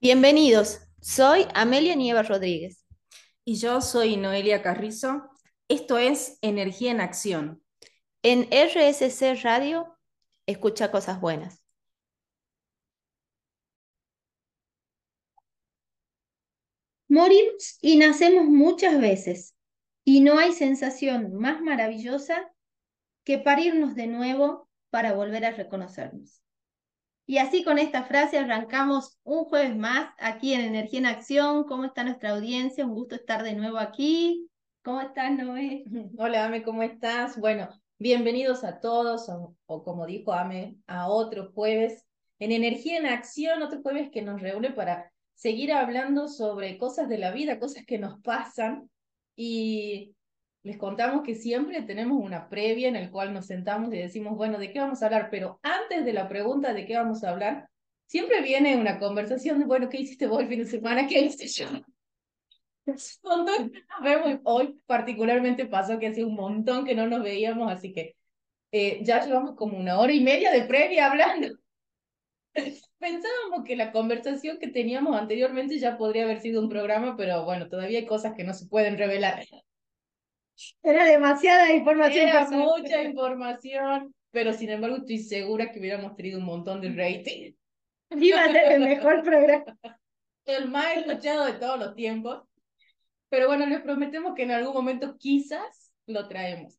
Bienvenidos, soy Amelia Nieva Rodríguez. Y yo soy Noelia Carrizo. Esto es Energía en Acción. En RSC Radio, escucha cosas buenas. Morimos y nacemos muchas veces, y no hay sensación más maravillosa que parirnos de nuevo para volver a reconocernos. Y así con esta frase arrancamos un jueves más aquí en Energía en Acción. ¿Cómo está nuestra audiencia? Un gusto estar de nuevo aquí. ¿Cómo estás, Noé? Hola, Ame, ¿cómo estás? Bueno, bienvenidos a todos, o, como dijo Ame, a otro jueves en Energía en Acción, otro jueves que nos reúne para seguir hablando sobre cosas de la vida, cosas que nos pasan. Y les contamos que siempre tenemos una previa en el cual nos sentamos y decimos, bueno, ¿de qué vamos a hablar? Pero antes de la pregunta de qué vamos a hablar, siempre viene una conversación de, bueno, ¿qué hiciste vos el fin de semana? ¿Qué hice yo? Hoy particularmente pasó que hace un montón que no nos veíamos, así que eh, ya llevamos como una hora y media de previa hablando. Pensábamos que la conversación que teníamos anteriormente ya podría haber sido un programa, pero bueno, todavía hay cosas que no se pueden revelar. Era demasiada información. Era mucha información, pero sin embargo estoy segura que hubiéramos tenido un montón de rating. Iba a ser el mejor programa. El más escuchado de todos los tiempos. Pero bueno, les prometemos que en algún momento quizás lo traemos.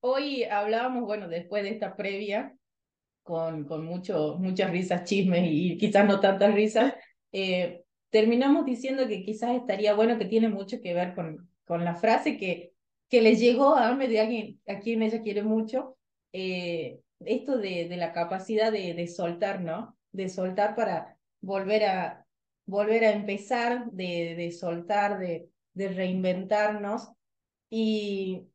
Hoy hablábamos, bueno, después de esta previa, con, con mucho, muchas risas, chismes y quizás no tantas risas, eh, terminamos diciendo que quizás estaría bueno que tiene mucho que ver con, con la frase que que le llegó a de alguien a quien ella quiere mucho, eh, esto de, de la capacidad de, de, soltar, ¿no? De soltar para volver a, volver a empezar, de, de soltar, de, de reinventarnos. Y,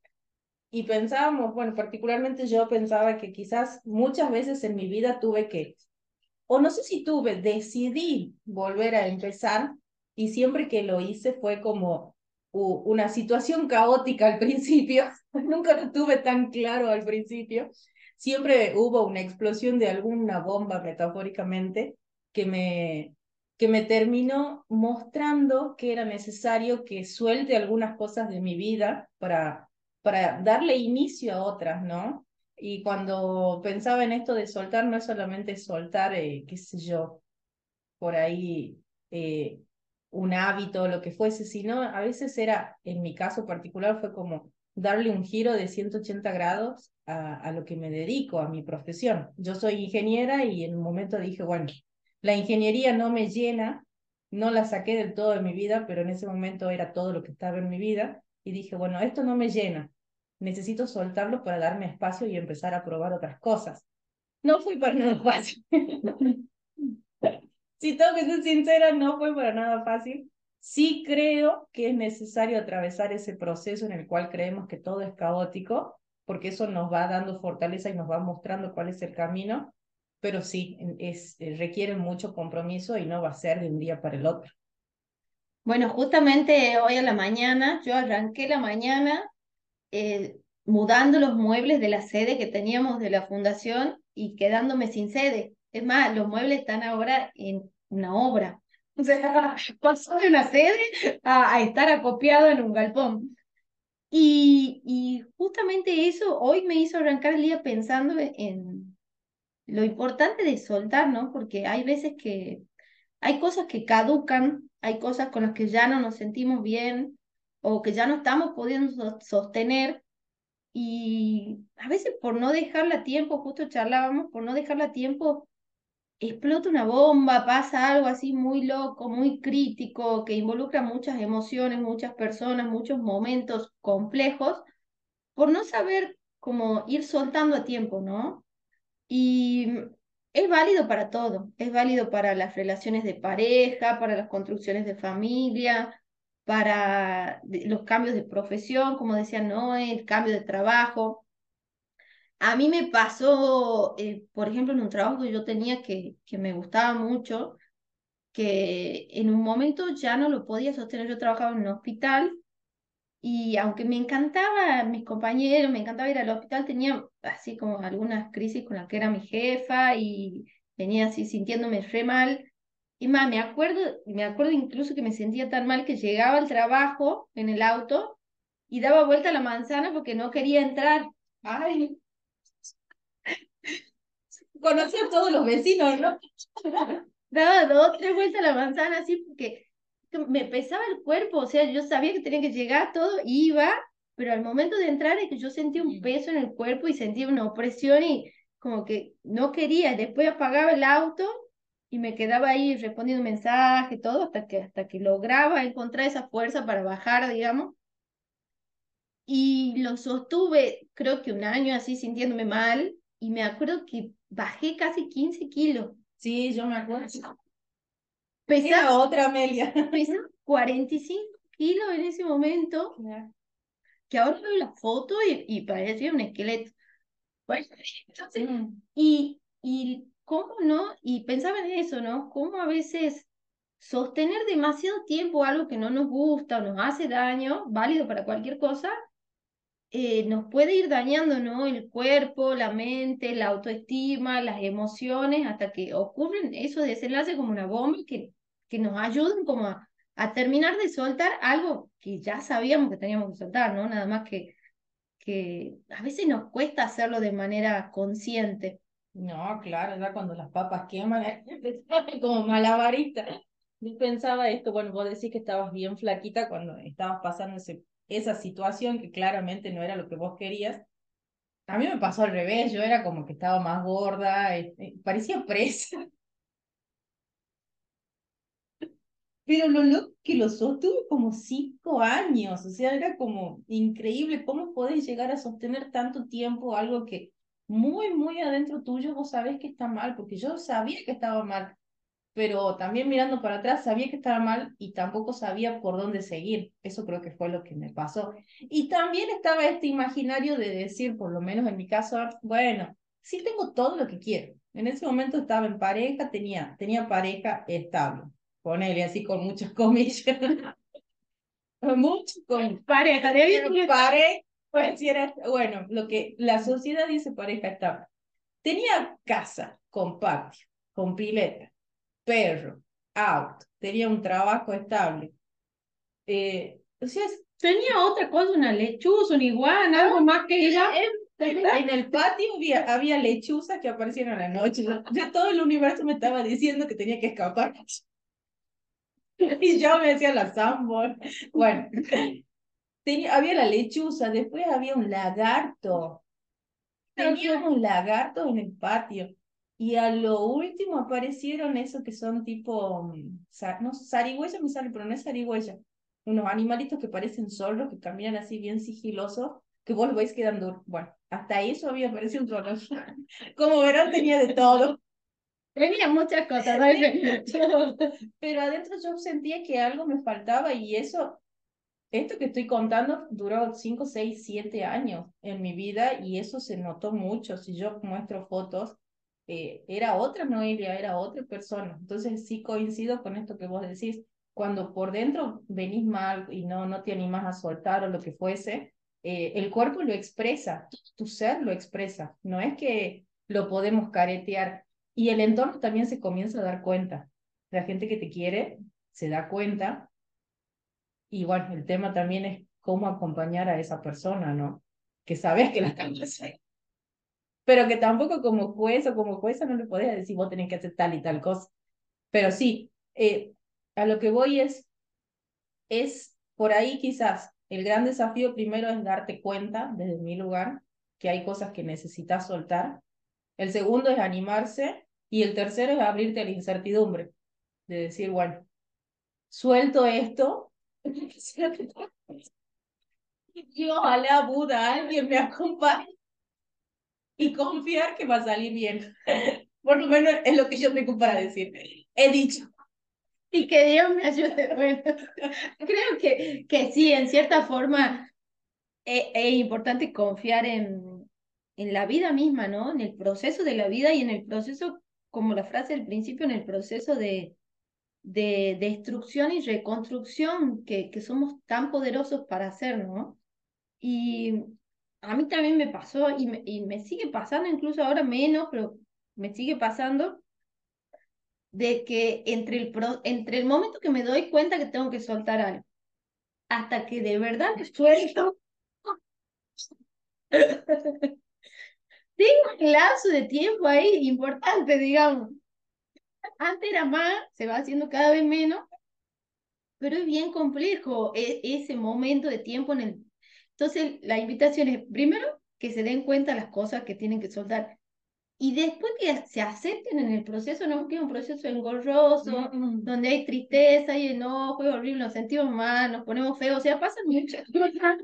y pensábamos, bueno, particularmente yo pensaba que quizás muchas veces en mi vida tuve que, o no sé si tuve, decidí volver a empezar y siempre que lo hice fue como una situación caótica al principio, nunca lo tuve tan claro al principio, siempre hubo una explosión de alguna bomba metafóricamente que me, que me terminó mostrando que era necesario que suelte algunas cosas de mi vida para, para darle inicio a otras, ¿no? Y cuando pensaba en esto de soltar, no es solamente soltar, eh, qué sé yo, por ahí eh, un hábito, lo que fuese, sino a veces era, en mi caso particular, fue como darle un giro de 180 grados a, a, lo que me dedico, a mi profesión. Yo soy ingeniera y en un momento dije, bueno, la ingeniería no me llena, no la saqué del todo de mi vida, pero en ese momento era todo lo que estaba en mi vida y dije, bueno, esto no me llena, necesito soltarlo para darme espacio y empezar a probar otras cosas. No fui para nada fácil. Si tengo que ser sincera, no fue para nada fácil. Sí creo que es necesario atravesar ese proceso en el cual creemos que todo es caótico, porque eso nos va dando fortaleza y nos va mostrando cuál es el camino, pero sí, es, eh, requiere mucho compromiso y no va a ser de un día para el otro. Bueno, justamente hoy a la mañana, yo arranqué la mañana eh, mudando los muebles de la sede que teníamos de la fundación y quedándome sin sede. Es más, los muebles están ahora en una obra. O sea, pasó de una sede a, estar acopiado en un galpón. Y, y, justamente eso hoy me hizo arrancar el día pensando en lo importante de soltar, ¿no? Porque hay veces que hay cosas que caducan, hay cosas con las que ya no nos sentimos bien o que ya no estamos pudiendo sostener. Y a veces por no dejarla tiempo, justo charlábamos, por no dejarla tiempo, explota una bomba, pasa algo así muy loco, muy crítico, que involucra muchas emociones, muchas personas, muchos momentos complejos, por no saber cómo ir soltando a tiempo, ¿no? Y es válido para todo, es válido para las relaciones de pareja, para las construcciones de familia, para los cambios de profesión, como decía Noé, el cambio de trabajo. A mí me pasó, eh, por ejemplo, en un trabajo que yo tenía que, que me gustaba mucho, que en un momento ya no lo podía sostener. Yo trabajaba en un hospital y aunque me encantaba mis compañeros, me encantaba ir al hospital, tenía así como algunas crisis con la que era mi jefa y venía así sintiéndome re mal. Y más, me acuerdo, me acuerdo incluso que me sentía tan mal que llegaba al trabajo en el auto y daba vuelta a la manzana porque no quería entrar. Ay. Conocí a todos los vecinos, ¿no? Daba dos, tres vueltas a la manzana así porque me pesaba el cuerpo, o sea, yo sabía que tenía que llegar todo, iba, pero al momento de entrar es que yo sentía un peso en el cuerpo y sentía una opresión y como que no quería. Después apagaba el auto y me quedaba ahí respondiendo mensajes, todo, hasta que, hasta que lograba encontrar esa fuerza para bajar, digamos. Y lo sostuve, creo que un año así sintiéndome mal, y me acuerdo que bajé casi 15 kilos. Sí, yo me acuerdo. Pesaba, otra Amelia. pesaba 45 kilos en ese momento, que ahora veo la foto y, y parecía un esqueleto. Bueno, entonces, Mm. y, y cómo no, y pensaba en eso, ¿no? Cómo a veces sostener demasiado tiempo algo que no nos gusta o nos hace daño, válido para cualquier cosa, eh, nos puede ir dañando, ¿no? El cuerpo, la mente, la autoestima, las emociones, hasta que ocurren esos desenlaces como una bomba que, que nos ayudan como a, a terminar de soltar algo que ya sabíamos que teníamos que soltar, ¿no? Nada más que, que a veces nos cuesta hacerlo de manera consciente. No, claro, ya cuando las papas queman, como malabarista. Yo pensaba esto, bueno, vos decís que estabas bien flaquita cuando estabas pasando ese, esa situación que claramente no era lo que vos querías. A mí me pasó al revés, yo era como que estaba más gorda, eh, eh, parecía presa. Pero lo loco que lo sostuve como cinco años, o sea, era como increíble cómo podés llegar a sostener tanto tiempo algo que muy, muy adentro tuyo vos sabés que está mal, porque yo sabía que estaba mal, pero también mirando para atrás sabía que estaba mal y tampoco sabía por dónde seguir. Eso creo que fue lo que me pasó. Y también estaba este imaginario de decir, por lo menos en mi caso, bueno, sí tengo todo lo que quiero. En ese momento estaba en pareja, tenía, tenía pareja estable. Ponele así con muchas comillas. Mucho con Pareja, de pareja, pues si era, bueno, lo que la sociedad dice pareja estable. Tenía casa con patio, con pileta, perro, auto, tenía un trabajo estable. Eh, o sea, Tenía otra cosa, una lechuza, una iguana, algo más que ella. en el patio había, había lechuzas que aparecían a la noche. Ya todo el universo me estaba diciendo que tenía que escapar. Y yo me decía la Sambor. Bueno, tenía, había la lechuza, después había un lagarto. Teníamos un lagarto en el patio. Y a lo último aparecieron esos que son tipo, mm, no, zarigüeya me sale, pero no es zarigüeya. Unos animalitos que parecen zorros, que caminan así bien sigilosos, que vos veis quedando, bueno, hasta eso había aparecido un zorro. Como verán, tenía de todo. Tenía muchas cosas. ¿no? Pero adentro yo sentía que algo me faltaba y eso, esto que estoy contando duró 5, 6, 7 años en mi vida y eso se notó mucho. Si yo muestro fotos, eh, era otra Noelia, era otra persona. Entonces sí coincido con esto que vos decís. Cuando por dentro venís mal y no, no te animás a soltar o lo que fuese, eh, el cuerpo lo expresa, tu ser lo expresa. No es que lo podemos caretear. Y el entorno también se comienza a dar cuenta. La gente que te quiere se da cuenta. Y bueno, el tema también es cómo acompañar a esa persona, ¿no? Que sabes que la están pasando. Pero que tampoco como juez o como jueza no le podés decir vos tenés que hacer tal y tal cosa. Pero sí, eh, a lo que voy es, es por ahí quizás el gran desafío primero es darte cuenta desde mi lugar que hay cosas que necesitas soltar. El segundo es animarse y el tercero es abrirte a la incertidumbre, de decir, bueno, suelto esto. Y ojalá Buda, alguien me acompañe y confiar que va a salir bien. Por lo menos es lo que yo tengo para decir. He dicho. Y que Dios me ayude. Bueno, creo que, que sí, en cierta forma es, es importante confiar en, en la vida misma, ¿no? En el proceso de la vida y en el proceso, como la frase del principio, en el proceso de, de destrucción y reconstrucción que, que somos tan poderosos para hacer, ¿no? Y a mí también me pasó y me, y me sigue pasando, incluso ahora menos, pero me sigue pasando de que entre el, pro, entre el momento que me doy cuenta que tengo que soltar algo, hasta que de verdad me suelto, tengo un lazo de tiempo ahí importante, digamos. Antes era más, se va haciendo cada vez menos, pero es bien complejo e, ese momento de tiempo en el... Entonces, la invitación es, primero, que se den cuenta las cosas que tienen que soltar. Y después que se acepten en el proceso, no que es un proceso engorroso, donde hay tristeza y enojo, es horrible, nos sentimos mal, nos ponemos feos, o sea, pasan muchas cosas.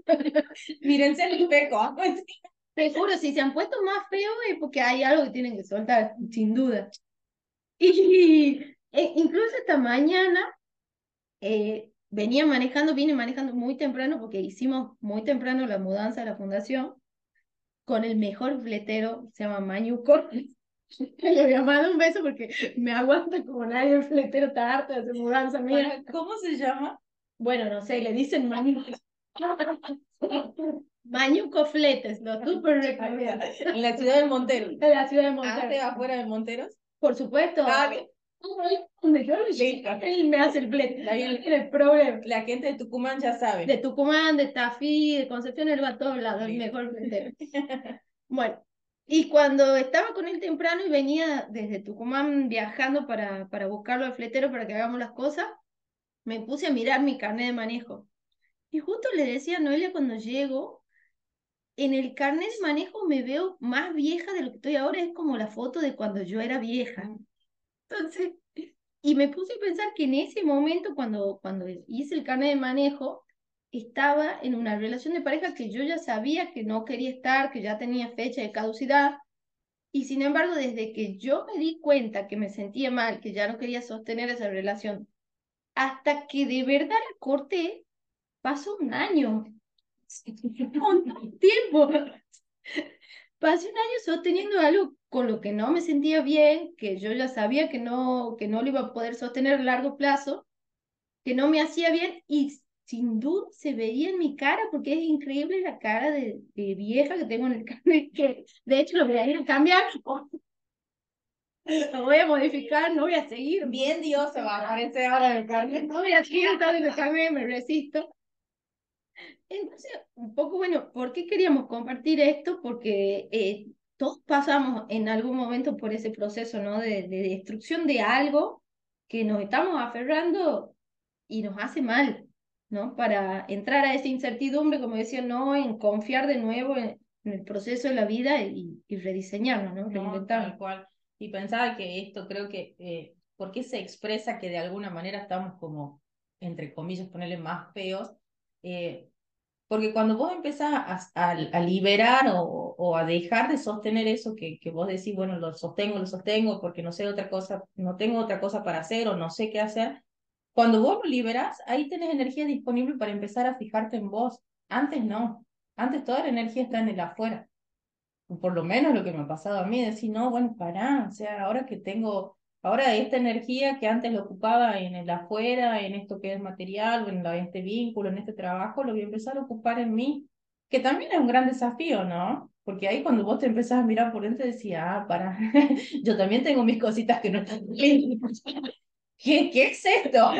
Mírense el espejo. Te juro, si se han puesto más feos es porque hay algo que tienen que soltar, sin duda. Y e, incluso esta mañana eh, venía manejando, vine manejando muy temprano porque hicimos muy temprano la mudanza de la fundación con el mejor fletero, se llama Mañuco. Le voy a mandar un beso porque me aguanta como nadie el fletero está harto de hacer mudanza. Mira. ¿Cómo se llama? Bueno, no sé, le dicen Mañuco. Mañuco Fletes, lo súper recomiendo. En la ciudad de Monteros. En la ciudad de Monteros. afuera de Monteros? Por supuesto. Ah, donde yo él me hace el flete. el problema. La gente de Tucumán ya sabe. De Tucumán, de Tafí, de Concepción, él va a todos lados, el mejor fletero. bueno, y cuando estaba con él temprano y venía desde Tucumán viajando para, para buscarlo al fletero para que hagamos las cosas, me puse a mirar mi carnet de manejo. Y justo le decía a Noelia cuando llego, en el carnet de manejo me veo más vieja de lo que estoy ahora, es como la foto de cuando yo era vieja. Entonces, y me puse a pensar que en ese momento, cuando, cuando hice el carnet de manejo, estaba en una relación de pareja que yo ya sabía que no quería estar, que ya tenía fecha de caducidad. Y sin embargo, desde que yo me di cuenta que me sentía mal, que ya no quería sostener esa relación, hasta que de verdad la corté, pasó un año. un tiempo. Pasé un año sosteniendo algo con lo que no me sentía bien, que yo ya sabía que no, que no lo iba a poder sostener a largo plazo, que no me hacía bien y sin duda se veía en mi cara porque es increíble la cara de, vieja que tengo en el carnet, que de hecho lo voy a ir a cambiar. Lo voy a modificar, no voy a seguir. Bien Dios se va a aparecer ahora el carnet. No voy a seguir en el carnet, me resisto. Entonces, un poco, bueno, ¿por qué queríamos compartir esto? Porque eh, todos pasamos en algún momento por ese proceso, ¿no? De, destrucción de algo que nos estamos aferrando y nos hace mal, ¿no? Para entrar a esa incertidumbre, como decía, no en confiar de nuevo en, el proceso de la vida y, y rediseñarnos, ¿no? Reinventarnos. Y pensaba que esto creo que, eh, ¿por qué se expresa que de alguna manera estamos como, entre comillas, ponerle más feos? Eh, porque cuando vos empezás a, a, liberar o, o, a dejar de sostener eso que, que vos decís, bueno, lo sostengo, lo sostengo porque no sé otra cosa, no tengo otra cosa para hacer o no sé qué hacer, cuando vos lo liberás, ahí tenés energía disponible para empezar a fijarte en vos. Antes no, antes toda la energía está en el afuera. Por lo menos lo que me ha pasado a mí, decir, no, bueno, pará, o sea, ahora que tengo Ahora esta energía que antes lo ocupaba en el afuera, en esto que es material, en este vínculo, en este trabajo, lo voy a empezar a ocupar en mí, que también es un gran desafío, ¿no? Porque ahí cuando vos te empezás a mirar por dentro decías, ah, para, yo también tengo mis cositas que no están ¿Qué, ¿Qué es esto?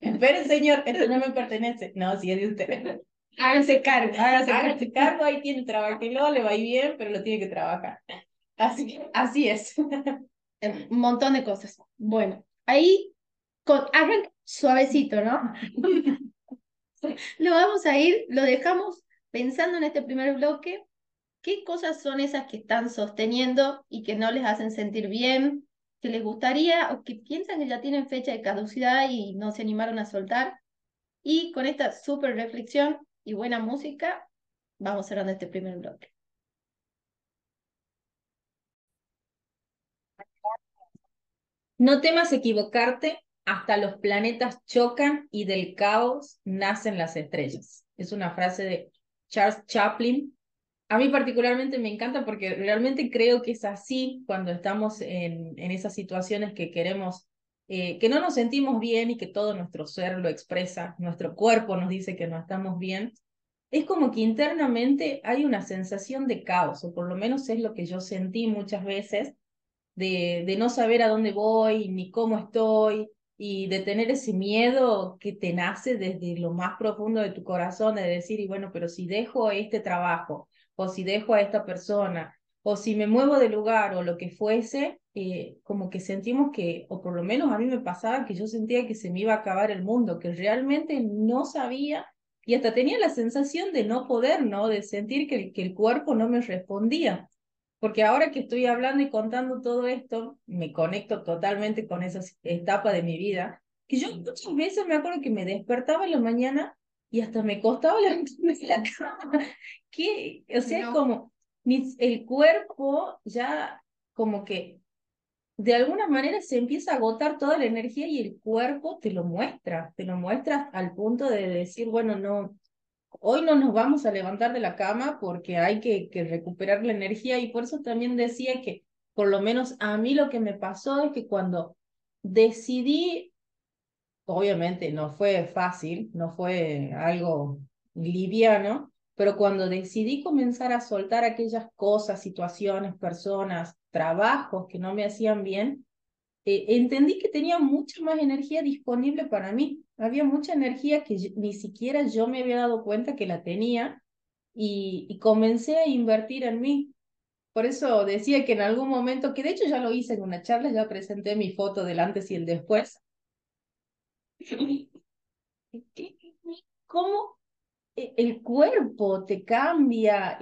Esperen, señor, esto no me pertenece. No, sí es de usted. Háganse cargo, háganse, háganse cargo. ahí tiene trabajo, le va bien, pero lo tiene que trabajar. Así, así es un montón de cosas. Bueno, ahí con, suavecito, ¿no? lo vamos a ir, lo dejamos pensando en este primer bloque. ¿Qué cosas son esas que están sosteniendo y que no les hacen sentir bien? Que les gustaría o que piensan que ya tienen fecha de caducidad y no se animaron a soltar. Y con esta súper reflexión y buena música, vamos cerrando este primer bloque. No temas equivocarte, hasta los planetas chocan y del caos nacen las estrellas. Es una frase de Charles Chaplin. A mí particularmente me encanta porque realmente creo que es así cuando estamos en, en esas situaciones que queremos, eh, que no nos sentimos bien y que todo nuestro ser lo expresa, nuestro cuerpo nos dice que no estamos bien. Es como que internamente hay una sensación de caos, o por lo menos es lo que yo sentí muchas veces de, no saber a dónde voy ni cómo estoy y de tener ese miedo que te nace desde lo más profundo de tu corazón, de decir, y bueno, pero si dejo este trabajo, o si dejo a esta persona, o si me muevo de lugar o lo que fuese, eh, como que sentimos que, o por lo menos a mí me pasaba que yo sentía que se me iba a acabar el mundo, que realmente no sabía y hasta tenía la sensación de no poder, ¿no? De sentir que, que el cuerpo no me respondía. Porque ahora que estoy hablando y contando todo esto, me conecto totalmente con esa etapa de mi vida, que yo muchas veces me acuerdo que me despertaba en la mañana y hasta me costaba levantarme de la cama. Que, o sea, como el cuerpo ya como que de alguna manera se empieza a agotar toda la energía y el cuerpo te lo muestra, te lo muestra al punto de decir, bueno, no, hoy no nos vamos a levantar de la cama porque hay que, recuperar la energía y por eso también decía que por lo menos a mí lo que me pasó es que cuando decidí, obviamente no fue fácil, no fue algo liviano, pero cuando decidí comenzar a soltar aquellas cosas, situaciones, personas, trabajos que no me hacían bien, eh, entendí que tenía mucha más energía disponible para mí. Había mucha energía que ni siquiera yo me había dado cuenta que la tenía y, y comencé a invertir en mí. Por eso decía que en algún momento, que de hecho ya lo hice en una charla, ya presenté mi foto del antes y el después. ¿Cómo e, el cuerpo te cambia?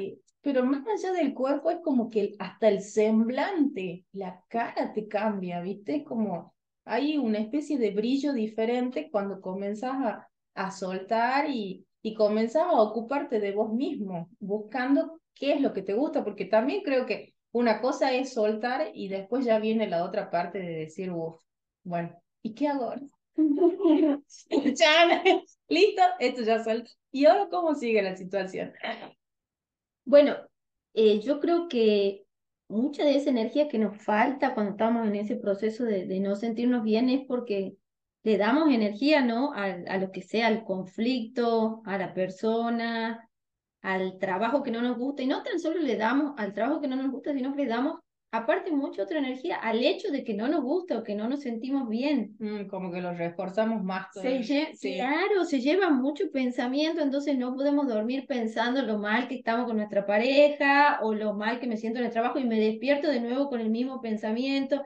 Pero más allá del cuerpo es como que hasta el semblante, la cara te cambia, ¿viste? Como hay una especie de brillo diferente cuando comenzás a, a soltar y, y comenzás a ocuparte de vos mismo, buscando qué es lo que te gusta, porque también creo que una cosa es soltar y después ya viene la otra parte de decir, uff, bueno, ¿y qué hago ahora? Listo, esto ya suelto. ¿Y ahora cómo sigue la situación? Bueno, eh, yo creo que mucha de esa energía que nos falta cuando estamos en ese proceso de, no sentirnos bien es porque le damos energía, ¿no? A, a, lo que sea, al conflicto, a la persona, al trabajo que no nos gusta. Y no tan solo le damos al trabajo que no nos gusta, sino que le damos aparte mucha otra energía al hecho de que no nos gusta o que no nos sentimos bien. Mm, como que lo reforzamos más. Se sí. Claro, se lleva mucho pensamiento, entonces no podemos dormir pensando lo mal que estamos con nuestra pareja o lo mal que me siento en el trabajo y me despierto de nuevo con el mismo pensamiento.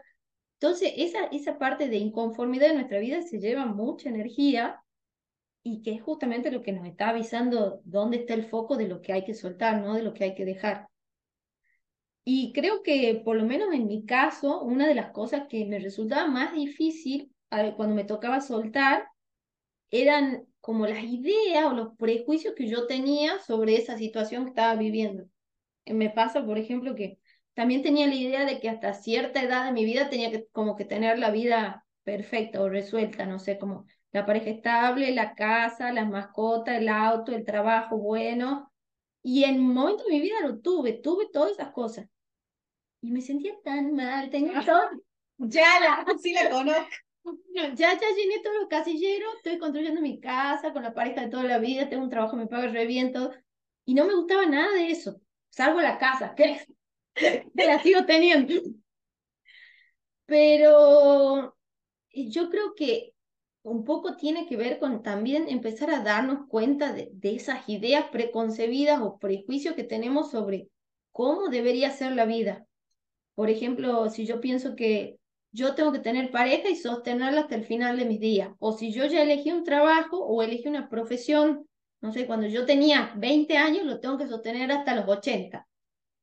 Entonces, esa, esa parte de inconformidad en nuestra vida se lleva mucha energía y que es justamente lo que nos está avisando dónde está el foco de lo que hay que soltar, ¿no? De lo que hay que dejar. Y creo que, por lo menos en mi caso, una de las cosas que me resultaba más difícil cuando me tocaba soltar eran como las ideas o los prejuicios que yo tenía sobre esa situación que estaba viviendo. Me pasa, por ejemplo, que también tenía la idea de que hasta cierta edad de mi vida tenía que como que tener la vida perfecta o resuelta, no sé, como la pareja estable, la casa, las mascotas, el auto, el trabajo bueno. Y en un momento de mi vida lo tuve, tuve todas esas cosas y me sentía tan mal, tengo todo. Ya la, sí la conozco. Ya, ya llené todos los casilleros, estoy construyendo mi casa con la pareja de toda la vida, tengo un trabajo, me pago reviento, y no me gustaba nada de eso, salvo la casa, que, la sigo teniendo. Pero yo creo que un poco tiene que ver con también empezar a darnos cuenta de, de esas ideas preconcebidas o prejuicios que tenemos sobre cómo debería ser la vida. Por ejemplo, si yo pienso que yo tengo que tener pareja y sostenerla hasta el final de mis días, o si yo ya elegí un trabajo o elegí una profesión, no sé, cuando yo tenía 20 años lo tengo que sostener hasta los 80.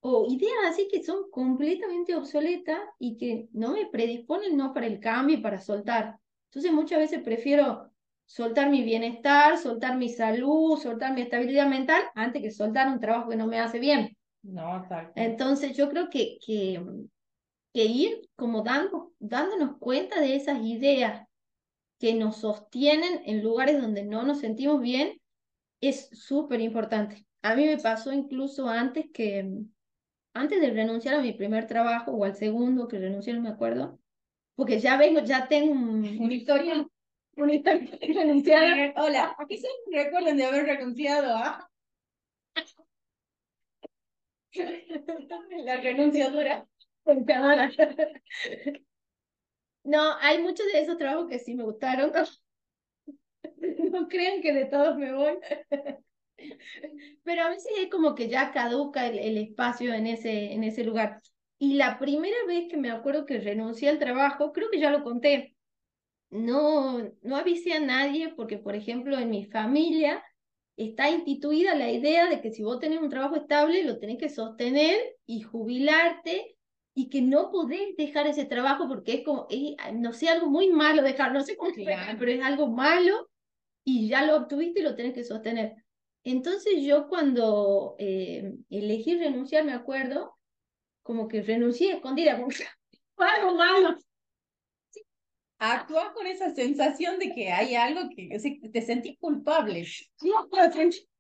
O ideas así que son completamente obsoletas y que no me predisponen no para el cambio y para soltar. Entonces muchas veces prefiero soltar mi bienestar, soltar mi salud, soltar mi estabilidad mental, antes que soltar un trabajo que no me hace bien. No, Entonces yo creo que, que, que ir como dando, dándonos cuenta de esas ideas que nos sostienen en lugares donde no nos sentimos bien es súper importante. A mí me pasó incluso antes que, antes de renunciar a mi primer trabajo o al segundo que renuncié, no me acuerdo, porque ya vengo, ya tengo una historia, una historia renunciada. Hola, se recuerden de haber renunciado, ¿ah? la renunciadora. No, hay muchos de esos trabajos que sí me gustaron. No crean que de todos me voy. Pero a veces es como que ya caduca el, el, espacio en ese, en ese lugar. Y la primera vez que me acuerdo que renuncié al trabajo, creo que ya lo conté, no, no avisé a nadie porque, por ejemplo, en mi familia está instituida la idea de que si vos tenés un trabajo estable, lo tenés que sostener y jubilarte y que no podés dejar ese trabajo porque es como, no sé, algo muy malo dejar, no sé cómo explicar, pero es algo malo y ya lo obtuviste y lo tenés que sostener. Entonces yo cuando eh, elegí renunciar, me acuerdo, como que renuncié escondida, como algo malo. Actúas con esa sensación de que hay algo que te sentís culpable.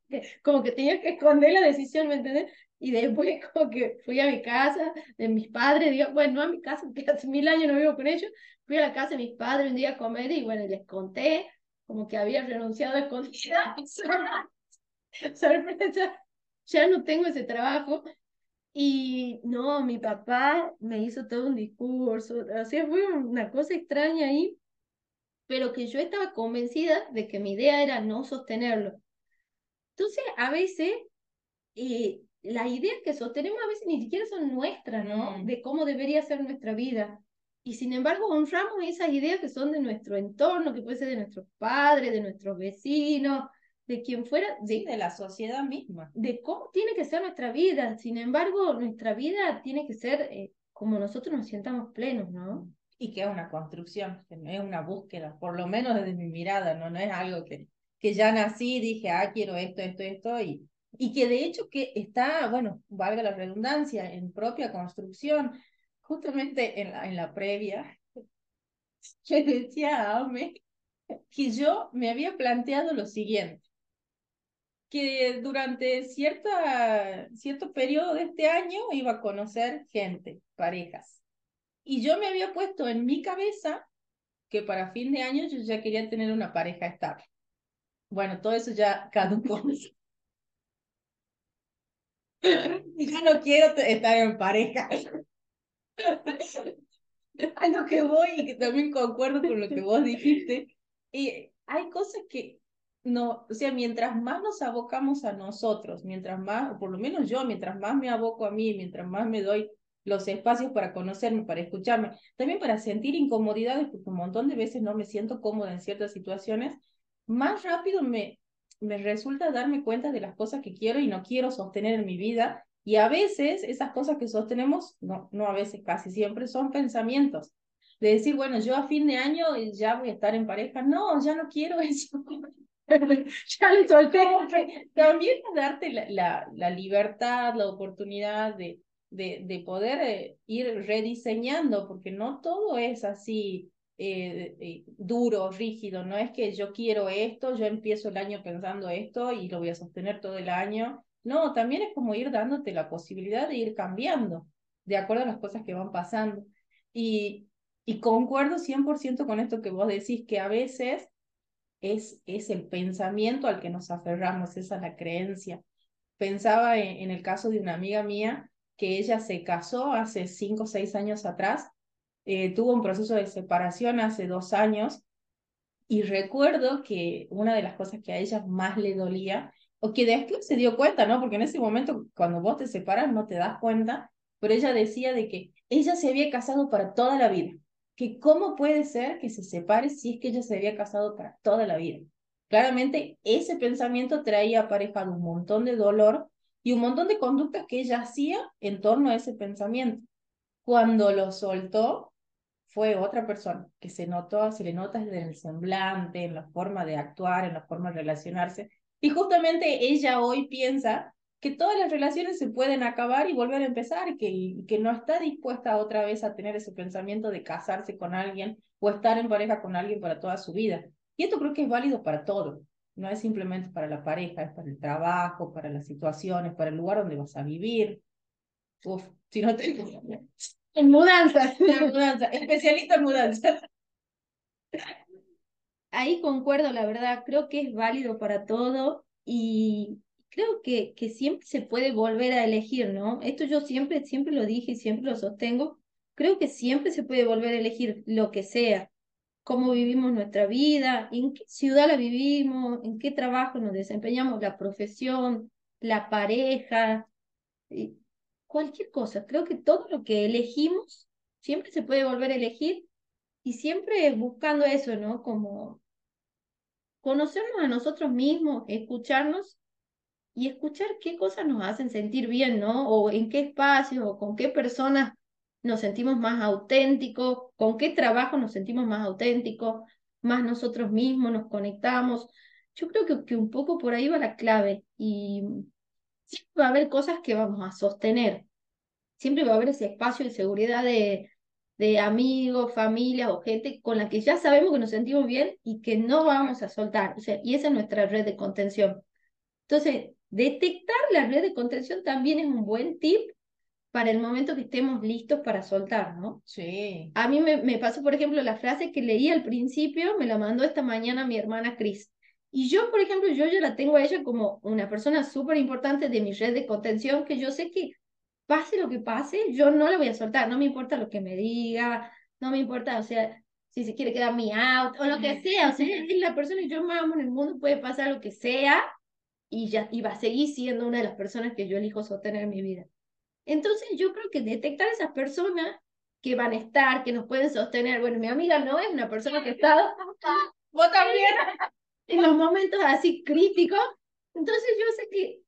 como que tenía que esconder la decisión, ¿me entiendes? Y después como que fui a mi casa de mis padres, digo, bueno, no a mi casa, porque hace mil años no vivo con ellos, fui a la casa de mis padres un día a comer y bueno, les conté como que había renunciado a escondida. Sorpresa, ya no tengo ese trabajo. Y no, mi papá me hizo todo un discurso, o sea, fue una cosa extraña ahí, pero que yo estaba convencida de que mi idea era no sostenerlo. Entonces, a veces, eh, las ideas que sostenemos a veces ni siquiera son nuestras, ¿no? De cómo debería ser nuestra vida. Y sin embargo, honramos esas ideas que son de nuestro entorno, que puede ser de nuestros padres, de nuestros vecinos, de quien fuera, de, de la sociedad misma. De cómo tiene que ser nuestra vida. Sin embargo, nuestra vida tiene que ser eh, como nosotros nos sientamos plenos, ¿no? Y que es una construcción, que no es una búsqueda, por lo menos desde mi mirada, ¿no? No es algo que, que ya nací, dije, ah, quiero esto, esto, esto, y, y que de hecho que está, bueno, valga la redundancia, en propia construcción. Justamente en la, en la previa, yo decía a Ame que yo me había planteado lo siguiente que durante cierta, cierto periodo de este año iba a conocer gente, parejas. Y yo me había puesto en mi cabeza que para fin de año yo ya quería tener una pareja estable. Bueno, todo eso ya caducó. ya no quiero estar en pareja. A lo que voy y que también concuerdo con lo que vos dijiste. Y hay cosas que no, o sea, mientras más nos abocamos a nosotros, mientras más, o por lo menos yo, mientras más me aboco a mí, mientras más me doy los espacios para conocerme, para escucharme, también para sentir incomodidades, porque un montón de veces no me siento cómoda en ciertas situaciones, más rápido me, me resulta darme cuenta de las cosas que quiero y no quiero sostener en mi vida. Y a veces esas cosas que sostenemos, no, no a veces, casi siempre, son pensamientos. De decir, bueno, yo a fin de año ya voy a estar en pareja. No, ya no quiero eso. ya le solté. También darte la, la, la, libertad, la oportunidad de, de, de poder eh, ir rediseñando, porque no todo es así eh, eh, duro, rígido, no es que yo quiero esto, yo empiezo el año pensando esto y lo voy a sostener todo el año. No, también es como ir dándote la posibilidad de ir cambiando de acuerdo a las cosas que van pasando. Y, y concuerdo 100% con esto que vos decís, que a veces es, es el pensamiento al que nos aferramos, esa es la creencia. Pensaba en, el caso de una amiga mía que ella se casó hace cinco o seis años atrás, eh, tuvo un proceso de separación hace dos años y recuerdo que una de las cosas que a ella más le dolía, o que después se dio cuenta, ¿no? Porque en ese momento cuando vos te separas no te das cuenta, pero ella decía de que ella se había casado para toda la vida que cómo puede ser que se separe si es que ella se había casado para toda la vida. Claramente ese pensamiento traía aparejado un montón de dolor y un montón de conductas que ella hacía en torno a ese pensamiento. Cuando lo soltó, fue otra persona que se notó, se le nota desde el semblante, en la forma de actuar, en la forma de relacionarse. Y justamente ella hoy piensa que todas las relaciones se pueden acabar y volver a empezar, que, que no está dispuesta otra vez a tener ese pensamiento de casarse con alguien o estar en pareja con alguien para toda su vida. Y esto creo que es válido para todo, no es simplemente para la pareja, es para el trabajo, para las situaciones, para el lugar donde vas a vivir. Uf, si no te... En. En mudanza, especialista en mudanzas. Ahí concuerdo, la verdad, creo que es válido para todo y creo que, que siempre se puede volver a elegir, ¿no? Esto yo siempre, siempre lo dije y siempre lo sostengo. Creo que siempre se puede volver a elegir lo que sea, cómo vivimos nuestra vida, en qué ciudad la vivimos, en qué trabajo nos desempeñamos, la profesión, la pareja, cualquier cosa. Creo que todo lo que elegimos siempre se puede volver a elegir y siempre buscando eso, ¿no? Como conocernos a nosotros mismos, escucharnos y escuchar qué cosas nos hacen sentir bien, ¿no? O en qué espacios o con qué personas nos sentimos más auténticos, con qué trabajo nos sentimos más auténticos, más nosotros mismos nos conectamos. Yo creo que, que un poco por ahí va la clave y siempre va a haber cosas que vamos a sostener. Siempre va a haber ese espacio de seguridad de, de amigos, familia o gente con la que ya sabemos que nos sentimos bien y que no vamos a soltar. O sea, y esa es nuestra red de contención. Entonces, detectar la red de contención también es un buen tip para el momento que estemos listos para soltar, ¿no? Sí. A mí me, me pasó, por ejemplo, la frase que leí al principio, me la mandó esta mañana mi hermana Cris. Y yo, por ejemplo, yo ya la tengo a ella como una persona súper importante de mi red de contención, que yo sé que pase lo que pase, yo no la voy a soltar, no me importa lo que me diga, no me importa, o sea, si se quiere quedar mi out o lo que sea, o sea, es la persona que yo más amo en el mundo, puede pasar lo que sea y ya y va a seguir siendo una de las personas que yo elijo sostener en mi vida. Entonces yo creo que detectar esas personas que van a estar, que nos pueden sostener, bueno, mi amiga no es una persona que está, vos también, en los momentos así críticos. Entonces yo sé que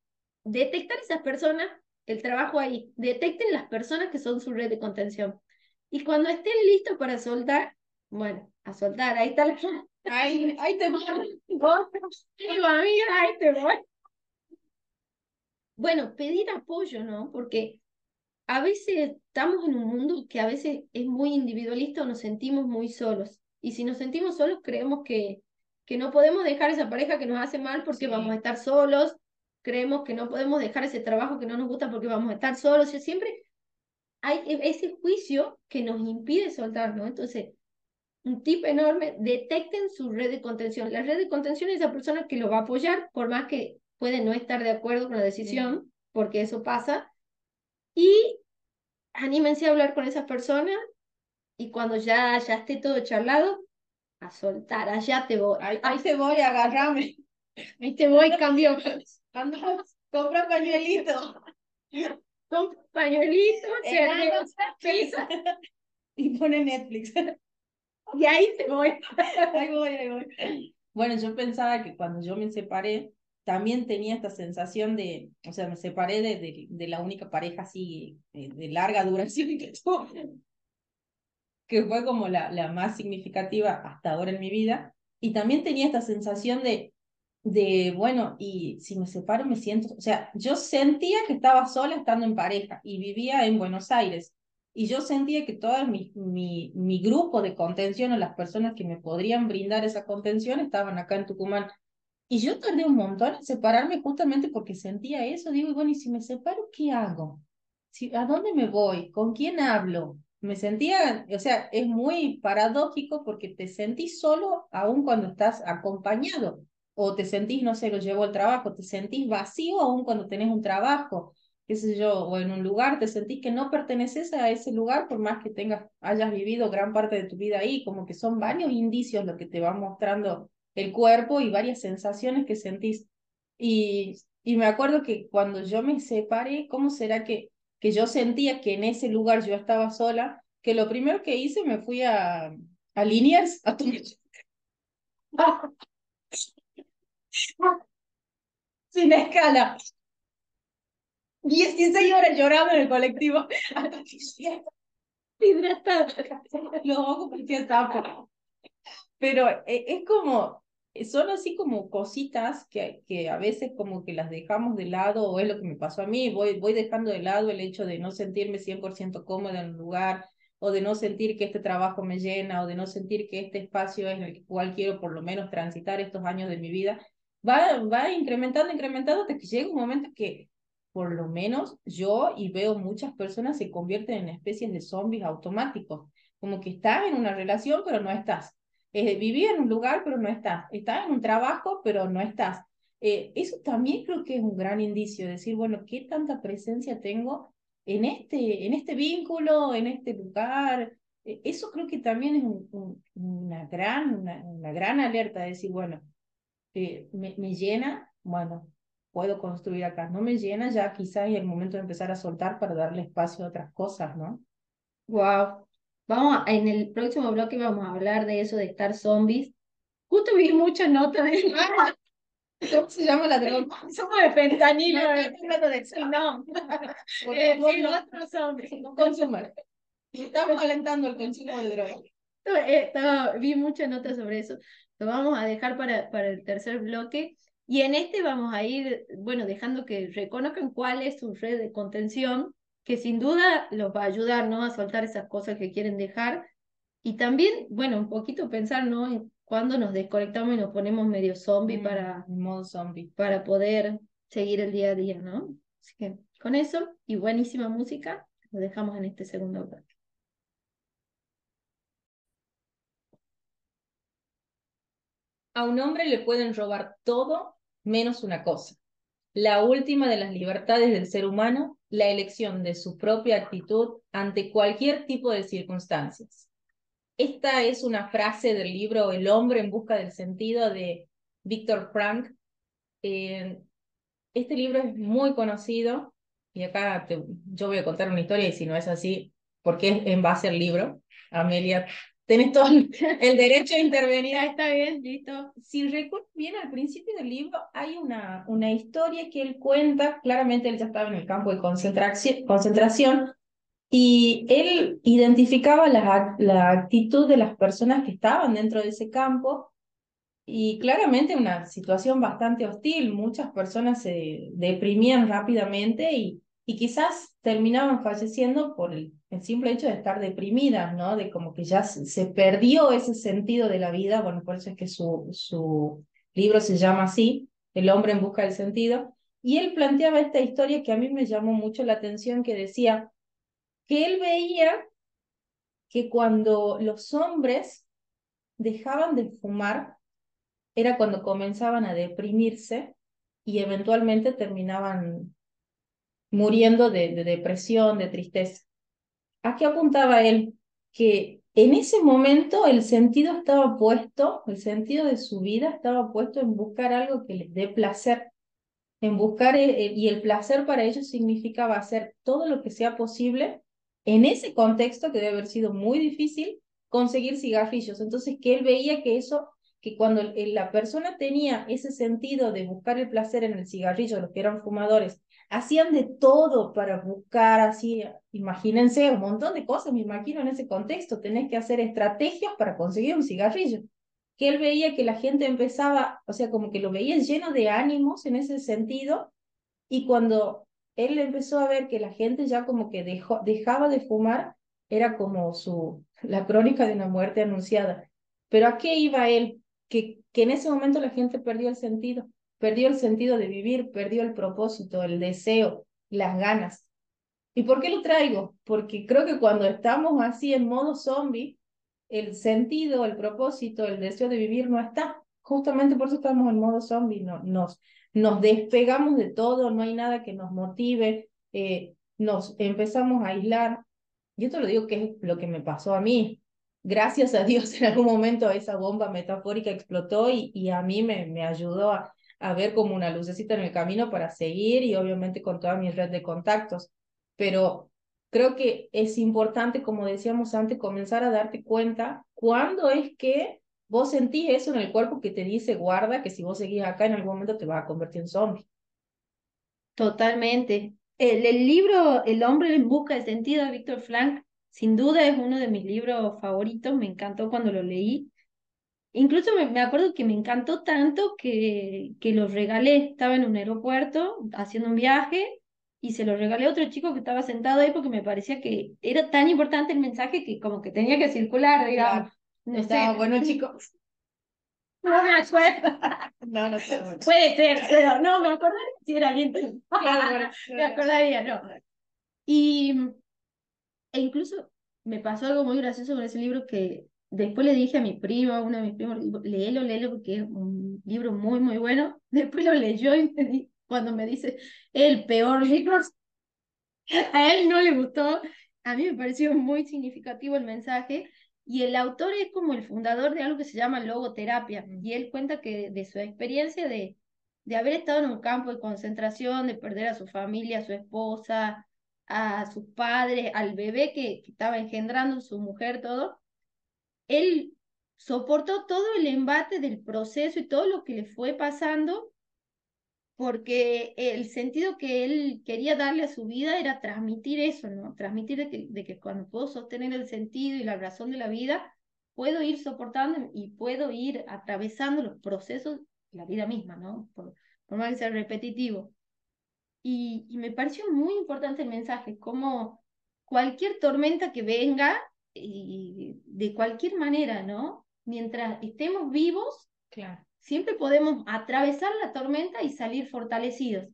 detectar esas personas, el trabajo ahí, detecten las personas que son su red de contención. Y cuando estén listos para soltar, bueno, a soltar, ahí está la... Ahí, ahí te voy. Digo, amiga, ahí te voy. Bueno, pedir apoyo, ¿no? Porque a veces estamos en un mundo que a veces es muy individualista o nos sentimos muy solos. Y si nos sentimos solos, creemos que, que no podemos dejar esa pareja que nos hace mal porque vamos a estar solos, creemos que no podemos dejar ese trabajo que no nos gusta porque vamos a estar solos, y siempre hay e-, ese juicio que nos impide soltar, ¿no? Entonces, un tip enorme, detecten su red de contención. La red de contención es esa persona que lo va a apoyar, por más que puede no estar de acuerdo con la decisión, porque eso pasa, y anímense a hablar con esa persona y cuando ya, ya esté todo charlado, a soltar, allá te voy. Ahí, ahí te voy, agarrame. Ahí te voy, cambio. Anda, compra pañuelito. Compra pañuelito, pizza. Y pone Netflix. y ahí te voy. Ahí voy, ahí voy. Bueno, yo pensaba que cuando yo me separé, también tenía esta sensación de, o sea, me separé de, de, la única pareja así de, de larga duración que tuve que fue como la, la más significativa hasta ahora en mi vida. Y también tenía esta sensación de, de, bueno, y si me separo me siento, o sea, yo sentía que estaba sola estando en pareja y vivía en Buenos Aires. Y yo sentía que todo mi, mi, mi grupo de contención o las personas que me podrían brindar esa contención estaban acá en Tucumán. Y yo tardé un montón en separarme justamente porque sentía eso. Digo, bueno, ¿y si me separo, qué hago? Si, ¿A dónde me voy? ¿Con quién hablo? me sentía, o sea, es muy paradójico porque te sentís solo aún cuando estás acompañado, o te sentís, no sé, lo llevo al trabajo, te sentís vacío aún cuando tenés un trabajo, qué sé yo, o en un lugar, te sentís que no perteneces a ese lugar por más que tengas, hayas vivido gran parte de tu vida ahí, como que son varios indicios lo que te va mostrando el cuerpo y varias sensaciones que sentís. Y, y me acuerdo que cuando yo me separé, ¿cómo será que que yo sentía que en ese lugar yo estaba sola, que lo primero que hice me fui a, a Liniers a tomar. Sin escala. 16 horas llorando en el colectivo. Luego Pero eh, es como, son así como cositas que, que a veces como que las dejamos de lado, o es lo que me pasó a mí, voy, voy dejando de lado el hecho de no sentirme 100% cómoda en un lugar, o de no sentir que este trabajo me llena, o de no sentir que este espacio es el cual quiero por lo menos transitar estos años de mi vida, va, va incrementando, incrementando hasta que llega un momento que por lo menos yo y veo muchas personas se convierten en especies de zombies automáticos, como que estás en una relación pero no estás, eh, en un lugar, pero no estás. Estás en un trabajo, pero no estás. Eh, eso también creo que es un gran indicio, decir, bueno, ¿qué tanta presencia tengo en este, en este vínculo, en este lugar? Eh, eso creo que también es una, gran, una, gran alerta, decir, bueno, eh, me, me llena, bueno, puedo construir acá. No me llena, ya quizás es el momento de empezar a soltar para darle espacio a otras cosas, ¿no? Wow. Vamos a, en el próximo bloque vamos a hablar de eso de estar zombies. Justo vi muchas notas de ¿Cómo se llama la droga? Somos de fentanilo, no, no. Eh, otros zombies. Consumer. Estamos alentando el consumo de droga. Eh, vi muchas notas sobre eso. Lo vamos a dejar para, para el tercer bloque. Y en este vamos a ir, bueno, dejando que reconozcan cuál es su red de contención, que sin duda los va a ayudar, ¿no? A soltar esas cosas que quieren dejar. Y también, bueno, un poquito pensar, ¿no? En cuando nos desconectamos y nos ponemos medio zombie mm, para, modo zombie. para poder seguir el día a día, ¿no? Así que con eso y buenísima música, lo dejamos en este segundo bloque. A un hombre le pueden robar todo menos una cosa, la última de las libertades del ser humano, la elección de su propia actitud ante cualquier tipo de circunstancias. Esta es una frase del libro El hombre en busca del sentido de Víctor Frank. Eh, este libro es muy conocido y acá yo voy a contar una historia y si no es así, porque es en base al libro. Amelia tenés todo el, derecho a intervenir. está bien, listo. Si recuerdo bien, al principio del libro hay una, una historia que él cuenta, claramente él ya estaba en el campo de concentración, concentración y él identificaba la, la actitud de las personas que estaban dentro de ese campo y claramente una situación bastante hostil. Muchas personas se deprimían rápidamente y y quizás terminaban falleciendo por el, simple hecho de estar deprimidas, ¿no? De como que ya se, perdió ese sentido de la vida, bueno, por eso es que su, su libro se llama así, El hombre en busca del sentido, y él planteaba esta historia que a mí me llamó mucho la atención, que decía que él veía que cuando los hombres dejaban de fumar, era cuando comenzaban a deprimirse y eventualmente terminaban muriendo de, depresión, de tristeza. ¿A qué apuntaba él? Que en ese momento el sentido estaba puesto, el sentido de su vida estaba puesto en buscar algo que les dé placer, en buscar, eh, eh, y el placer para ellos significaba hacer todo lo que sea posible en ese contexto que debe haber sido muy difícil conseguir cigarrillos. Entonces, que él veía que eso, que cuando la persona tenía ese sentido de buscar el placer en el cigarrillo, los que eran fumadores, hacían de todo para buscar así, imagínense un montón de cosas, me imagino en ese contexto, tenés que hacer estrategias para conseguir un cigarrillo. Que él veía que la gente empezaba, o sea, como que lo veía lleno de ánimos en ese sentido, y cuando él empezó a ver que la gente ya como que dejó, dejaba de fumar, era como su, la crónica de una muerte anunciada. Pero ¿a qué iba él? Que, que en ese momento la gente perdió el sentido perdió el sentido de vivir, perdió el propósito, el deseo, las ganas. ¿Y por qué lo traigo? Porque creo que cuando estamos así en modo zombie, el sentido, el propósito, el deseo de vivir no está. Justamente por eso estamos en modo zombie, no, nos, nos despegamos de todo, no hay nada que nos motive, eh, nos empezamos a aislar. Y esto lo digo que es lo que me pasó a mí. Gracias a Dios en algún momento esa bomba metafórica explotó y, a mí me ayudó a, a ver como una lucecita en el camino para seguir y obviamente con toda mi red de contactos. Pero creo que es importante, como decíamos antes, comenzar a darte cuenta cuándo es que vos sentís eso en el cuerpo que te dice, guarda, que si vos seguís acá en algún momento te vas a convertir en zombie. Totalmente. El, el libro El hombre en busca de sentido de Víctor Frank, sin duda es uno de mis libros favoritos, me encantó cuando lo leí. Incluso me, acuerdo que me encantó tanto que, que lo regalé. Estaba en un aeropuerto haciendo un viaje y se lo regalé a otro chico que estaba sentado ahí porque me parecía que era tan importante el mensaje que como que tenía que circular, digamos. No estaba bueno, chicos. No me acuerdo. No, no sé. Puede ser, pero no, me acuerdo si era alguien. me acordaría, no. Y e incluso me pasó algo muy gracioso con ese libro que después le dije a mi prima, a uno de mis primos, léelo, léelo, porque es un libro muy, muy bueno. Después lo leyó y cuando me dice, el peor libro, a él no le gustó. A mí me pareció muy significativo el mensaje. Y el autor es como el fundador de algo que se llama logoterapia. Y él cuenta que de su experiencia de, de haber estado en un campo de concentración, de perder a su familia, a su esposa, a sus padres, al bebé que, que estaba engendrando, su mujer, todo, él soportó todo el embate del proceso y todo lo que le fue pasando, porque el sentido que él quería darle a su vida era transmitir eso, ¿no? Transmitir de que, de que cuando puedo sostener el sentido y la razón de la vida, puedo ir soportando y puedo ir atravesando los procesos de la vida misma, ¿no? Por, por más que sea repetitivo. Y, y me pareció muy importante el mensaje, como cualquier tormenta que venga, y de cualquier manera, ¿no? Mientras estemos vivos, claro. siempre podemos atravesar la tormenta y salir fortalecidos,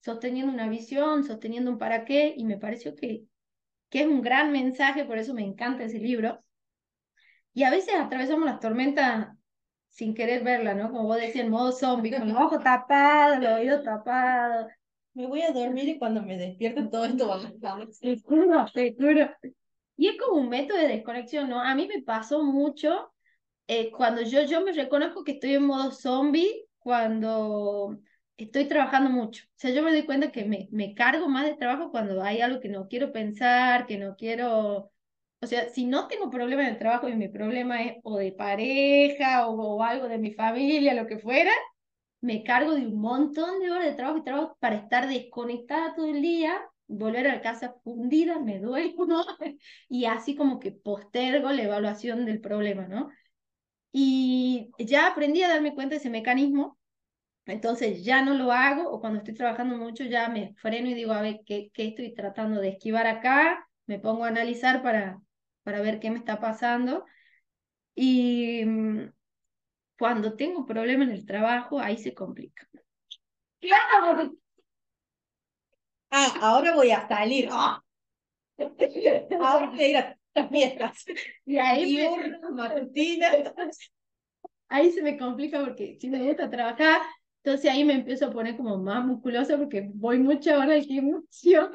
sosteniendo una visión, sosteniendo un para qué, y me pareció que, que es un gran mensaje, por eso me encanta ese libro. Y a veces atravesamos las tormentas sin querer verla, ¿no? Como vos decías, en modo zombie, con los ojos tapados, los oídos tapados. Me voy a dormir y cuando me despierto todo esto va a estar. Y es como un método de desconexión, ¿no? A mí me pasó mucho eh, cuando yo, yo me reconozco que estoy en modo zombie cuando estoy trabajando mucho. O sea, yo me doy cuenta que me, me cargo más de trabajo cuando hay algo que no quiero pensar, que no quiero... O sea, si no tengo problema en el trabajo y mi problema es o de pareja o, o algo de mi familia, lo que fuera, me cargo de un montón de horas de trabajo y trabajo para estar desconectada todo el día volver a casa fundida, me duele, ¿no? Y así como que postergo la evaluación del problema, ¿no? Y ya aprendí a darme cuenta de ese mecanismo, entonces ya no lo hago, o cuando estoy trabajando mucho ya me freno y digo, a ver, ¿qué, qué estoy tratando de esquivar acá? Me pongo a analizar para, para ver qué me está pasando. Y mm, cuando tengo un problema en el trabajo, ahí se complica. Claro, ah, ahora voy a salir. Ah. Ahora voy a ir a las fiestas. Y ahí, ahí se me complica porque si me gusta trabajar, entonces ahí me empiezo a poner como más musculosa porque voy mucha hora al gimnasio.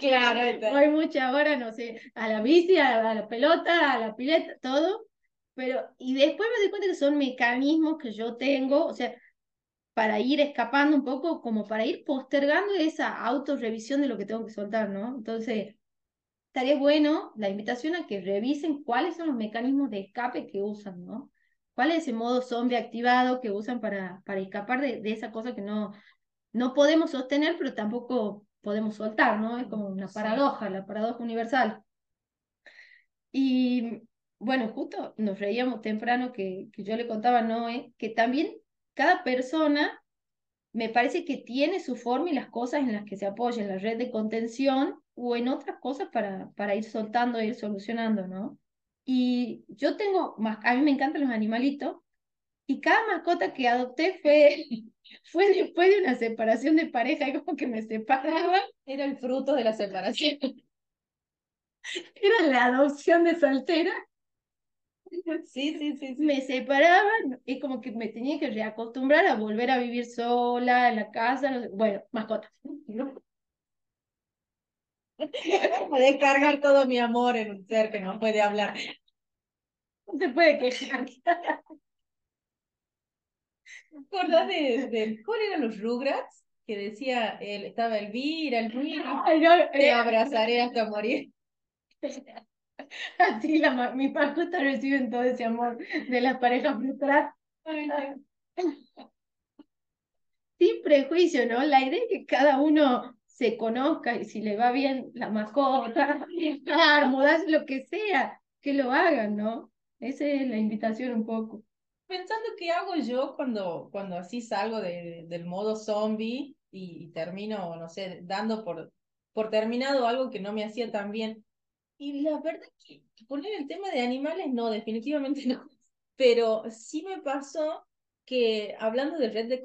Claro. Voy mucha hora, no sé, a la bici, a la pelota, a la pileta, todo. Pero, y después me doy cuenta que son mecanismos que yo tengo, o sea, para ir escapando un poco, como para ir postergando esa autorrevisión de lo que tengo que soltar, ¿no? Entonces, estaría bueno la invitación a que revisen cuáles son los mecanismos de escape que usan, ¿no? ¿Cuál es ese modo zombie activado que usan para, para escapar de, de esa cosa que no, no podemos sostener, pero tampoco podemos soltar, ¿no? Es como una paradoja, la paradoja universal. Y bueno, justo nos reíamos temprano que, que yo le contaba a Noé que también cada persona me parece que tiene su forma y las cosas en las que se apoya en la red de contención o en otras cosas para, para ir soltando ir solucionando, ¿no? Y yo tengo, a mí me encantan los animalitos, y cada mascota que adopté fue, fue después de una separación de pareja, y como que me separaba. Era el fruto de la separación. Era la adopción de soltera Sí, sí, sí, Me separaban y como que me tenía que reacostumbrar a volver a vivir sola en la casa. Bueno, mascotas. Descargar todo mi amor en un ser que no puede hablar. No se puede quejar. ¿Acordás de, de, cuál eran los Rugrats? Que decía, él, estaba Elvira, el te abrazaré hasta morir. Así la, mi mascota reciben todo ese amor de las parejas frustradas. Sin prejuicio, ¿no? La idea es que cada uno se conozca y si le va bien la mascota, mudas, lo que sea, que lo hagan, ¿no? Esa es la invitación un poco. Pensando qué hago yo cuando, cuando así salgo de, del modo zombie y, y, termino, no sé, dando por, por terminado algo que no me hacía tan bien. Y la verdad que poner el tema de animales, no, definitivamente no. Pero sí me pasó que hablando de red de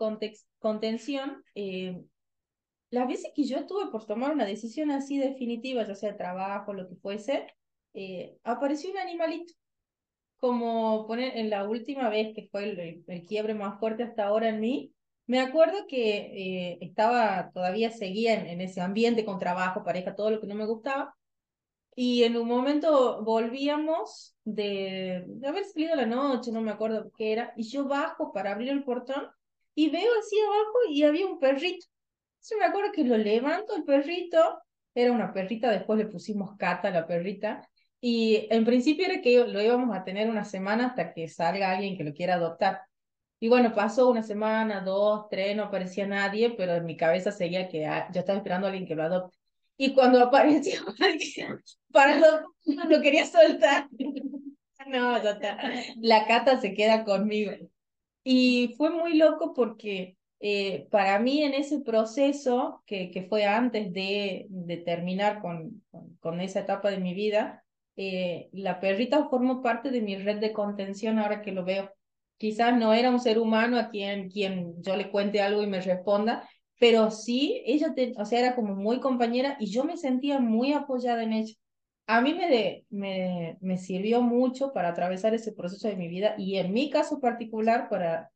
contención, eh, las veces que yo estuve por tomar una decisión así definitiva, ya sea trabajo, lo que fuese, eh, apareció un animalito. como poner en la última vez que fue el, el, quiebre más fuerte hasta ahora en mí, me acuerdo que eh, estaba, todavía seguía en, en, ese ambiente con trabajo, pareja, todo lo que no me gustaba. Y en un momento volvíamos de, de haber salido la noche, no me acuerdo qué era, y yo bajo para abrir el portón y veo así abajo y había un perrito. Entonces me acuerdo que lo levanto el perrito, era una perrita, después le pusimos Cata a la perrita, y en principio era que lo íbamos a tener una semana hasta que salga alguien que lo quiera adoptar. Y bueno, pasó una semana, dos, tres, no aparecía nadie, pero en mi cabeza seguía que ah, yo estaba esperando a alguien que lo adopte. Y cuando apareció alguien para lo, lo quería soltar. No, ya. La cata se queda conmigo. Y fue muy loco porque eh, para mí en ese proceso, que, que fue antes de, de terminar con, con, con, esa etapa de mi vida, eh, la perrita formó parte de mi red de contención ahora que lo veo. Quizás no era un ser humano a quien, quien yo le cuente algo y me responda, pero sí, ella te, o sea, era como muy compañera y yo me sentía muy apoyada en ella. A mí me, de, me, me sirvió mucho para atravesar ese proceso de mi vida y en mi caso particular para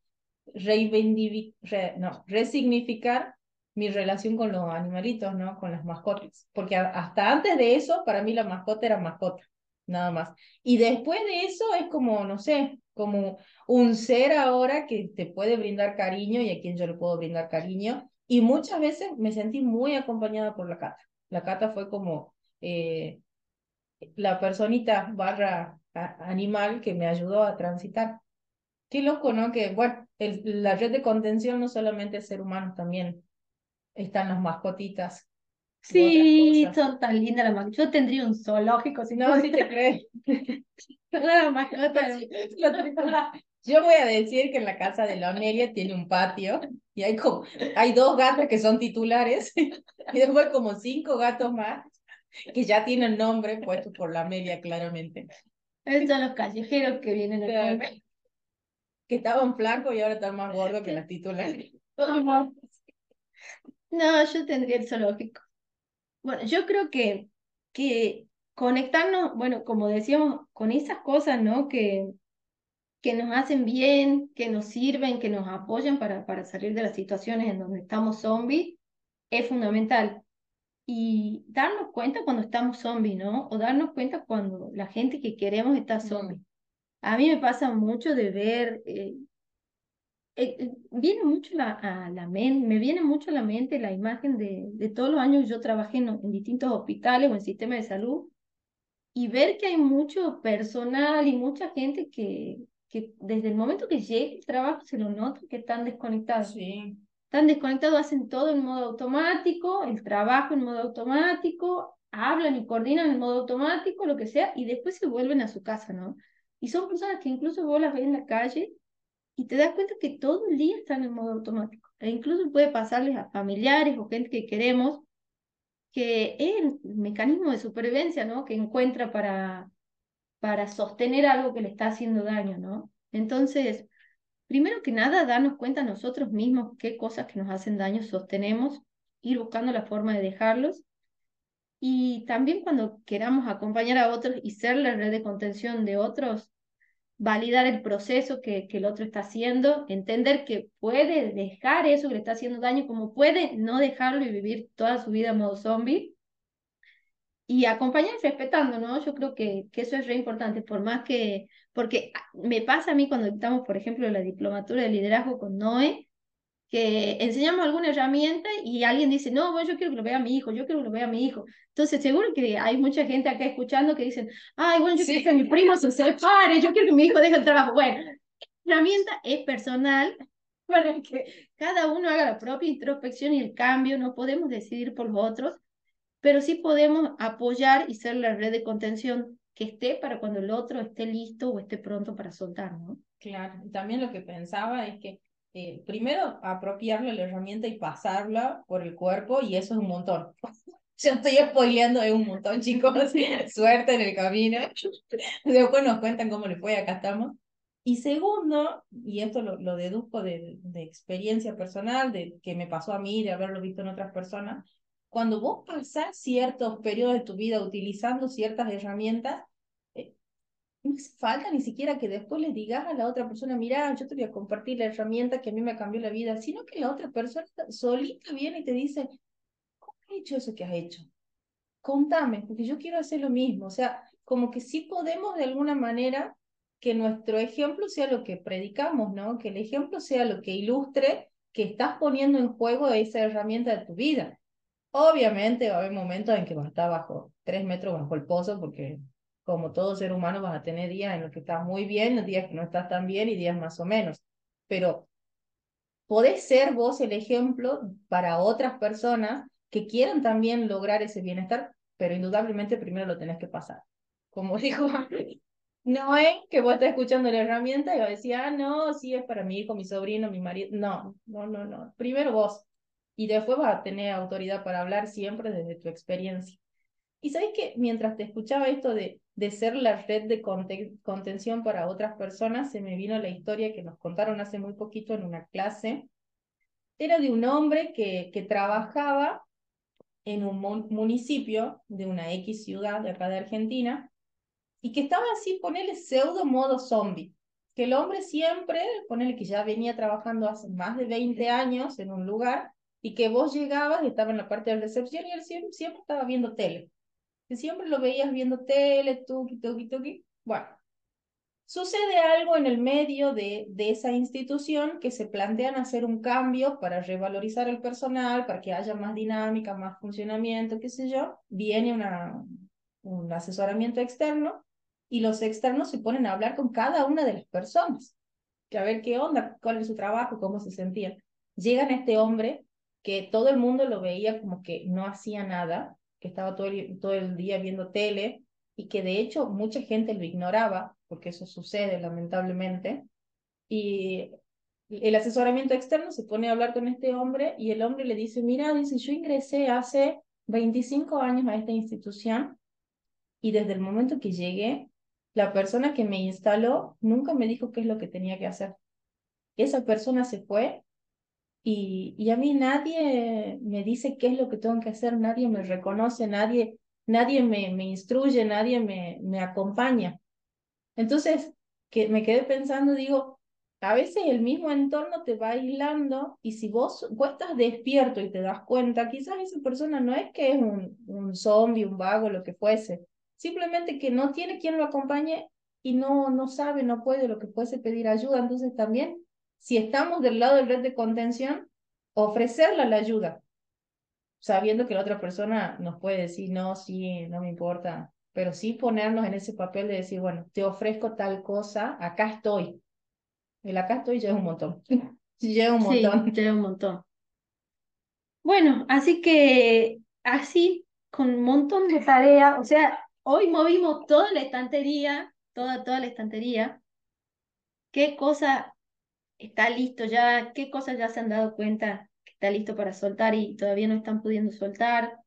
reivindicar, no, resignificar mi relación con los animalitos, ¿no? Con las mascotas. Porque hasta antes de eso, para mí la mascota era mascota, nada más. Y después de eso es como, no sé, como un ser ahora que te puede brindar cariño y a quien yo le puedo brindar cariño. Y muchas veces me sentí muy acompañada por la cata. La cata fue como eh, la personita barra animal que me ayudó a transitar. Qué loco, ¿no? Que, bueno, el, la red de contención no solamente es ser humano, también están las mascotitas. Sí, son tan lindas las mascotas. Yo tendría un zoológico si no. si te crees. Yo voy a decir que en la casa de la Onelia tiene un patio y hay como, hay dos gatos que son titulares y después como cinco gatos más que ya tienen nombre puesto por la Amelia claramente. Esos son los callejeros que vienen a Que estaban flacos y ahora están más gordos que las titulares. No, yo tendría el zoológico. Bueno, yo creo que, que conectarnos, bueno, como decíamos, con esas cosas, ¿no? Que, que nos hacen bien, que nos sirven, que nos apoyan para, para salir de las situaciones en donde estamos zombies, es fundamental. Y darnos cuenta cuando estamos zombies, ¿no? O darnos cuenta cuando la gente que queremos está zombie. A mí me pasa mucho de ver eh, eh, eh, viene mucho la, a la mente, me viene mucho a la mente la imagen de, de todos los años que yo trabajé en, en, distintos hospitales o en sistemas de salud y ver que hay mucho personal y mucha gente que, que desde el momento que llega el trabajo se lo nota que están desconectados. Sí. Están desconectados, hacen todo en modo automático, el trabajo en modo automático, hablan y coordinan en modo automático, lo que sea, y después se vuelven a su casa, ¿no? Y son personas que incluso vos las ves en la calle y te das cuenta que todo el día están en modo automático. E incluso puede pasarles a familiares o gente que queremos, que es el mecanismo de supervivencia, ¿no? Que encuentra para, para sostener algo que le está haciendo daño, ¿no? Entonces, primero que nada, darnos cuenta nosotros mismos qué cosas que nos hacen daño sostenemos, ir buscando la forma de dejarlos. Y también cuando queramos acompañar a otros y ser la red de contención de otros, validar el proceso que, que, el otro está haciendo, entender que puede dejar eso que le está haciendo daño, como puede no dejarlo y vivir toda su vida en modo zombie. Y acompañar respetando, ¿no? Yo creo que, que eso es re importante, por más que, porque me pasa a mí cuando estamos, por ejemplo, la diplomatura de liderazgo con Noé, que enseñamos alguna herramienta y alguien dice, no, bueno, yo quiero que lo vea mi hijo, yo quiero que lo vea mi hijo. Entonces, seguro que hay mucha gente acá escuchando que dicen, ay, bueno, yo quiero que mi primo se separe, yo quiero que mi hijo deje el trabajo. Bueno, la herramienta es personal para que cada uno haga la propia introspección y el cambio, no podemos decidir por los otros, pero sí podemos apoyar y ser la red de contención que esté para cuando el otro esté listo o esté pronto para soltar, ¿no? Claro, también lo que pensaba es que eh, primero apropiarle la herramienta y pasarla por el cuerpo y eso es un montón. Yo estoy spoileando de un montón, chicos. Suerte en el camino. Después nos cuentan cómo le fue, acá estamos. Y segundo, y esto lo, lo deduzco de, de, experiencia personal, de que me pasó a mí, de haberlo visto en otras personas, cuando vos pasás ciertos periodos de tu vida utilizando ciertas herramientas, no hace falta ni siquiera que después le digas a la otra persona, mira, yo te voy a compartir la herramienta que a mí me cambió la vida, sino que la otra persona solita viene y te dice, ¿cómo has hecho eso que has hecho? Contame, porque yo quiero hacer lo mismo. O sea, como que sí podemos de alguna manera que nuestro ejemplo sea lo que predicamos, ¿no? Que el ejemplo sea lo que ilustre que estás poniendo en juego esa herramienta de tu vida. Obviamente va a haber momentos en que vas a estar bajo, tres metros bajo el pozo, porque como todo ser humano vas a tener días en los que estás muy bien, días que no estás tan bien y días más o menos. Pero podés ser vos el ejemplo para otras personas que quieran también lograr ese bienestar, pero indudablemente primero lo tenés que pasar. Como dijo no es que vos estás escuchando la herramienta y vos decís, ah, no, sí es para mi hijo, mi sobrino, mi marido. No, no, no, no. Primero vos. Y después vas a tener autoridad para hablar siempre desde tu experiencia. Y sabes que mientras te escuchaba esto de, de ser la red de contención para otras personas, se me vino la historia que nos contaron hace muy poquito en una clase. Era de un hombre que, que trabajaba en un municipio de una X ciudad de acá de Argentina y que estaba así, ponele pseudo modo zombie. Que el hombre siempre, ponele que ya venía trabajando hace más de 20 años en un lugar y que vos llegabas y estaba en la parte de recepción y él siempre, siempre estaba viendo tele que siempre lo veías viendo tele, tuki, tuki, tuki. Bueno, sucede algo en el medio de, de esa institución que se plantean hacer un cambio para revalorizar el personal, para que haya más dinámica, más funcionamiento, qué sé yo. Viene una, un asesoramiento externo y los externos se ponen a hablar con cada una de las personas, que a ver qué onda, cuál es su trabajo, cómo se sentían. Llegan a este hombre que todo el mundo lo veía como que no hacía nada, que estaba todo el, día viendo tele y que de hecho mucha gente lo ignoraba, porque eso sucede lamentablemente. Y el asesoramiento externo se pone a hablar con este hombre y el hombre le dice, mira, dice, yo ingresé hace 25 años a esta institución y desde el momento que llegué, la persona que me instaló nunca me dijo qué es lo que tenía que hacer. Esa persona se fue y, y, a mí nadie me dice qué es lo que tengo que hacer, nadie me reconoce, nadie, nadie me, me instruye, nadie me, me acompaña. Entonces, que me quedé pensando, digo, a veces el mismo entorno te va aislando y si vos, vos estás despierto y te das cuenta, quizás esa persona no es que es un, un zombie, un vago, lo que fuese, simplemente que no tiene quien lo acompañe y no, no sabe, no puede, lo que fuese pedir ayuda. Entonces también si estamos del lado del red de contención, ofrecerle la ayuda, sabiendo que la otra persona nos puede decir, no, sí, no me importa, pero sí ponernos en ese papel de decir, bueno, te ofrezco tal cosa, acá estoy. El acá estoy ya es un montón. ya un montón. Sí, un montón. Bueno, así que así, con un montón de tareas, o sea, hoy movimos toda la estantería, toda, toda la estantería. Qué cosa está listo ya, qué cosas ya se han dado cuenta que está listo para soltar y todavía no están pudiendo soltar,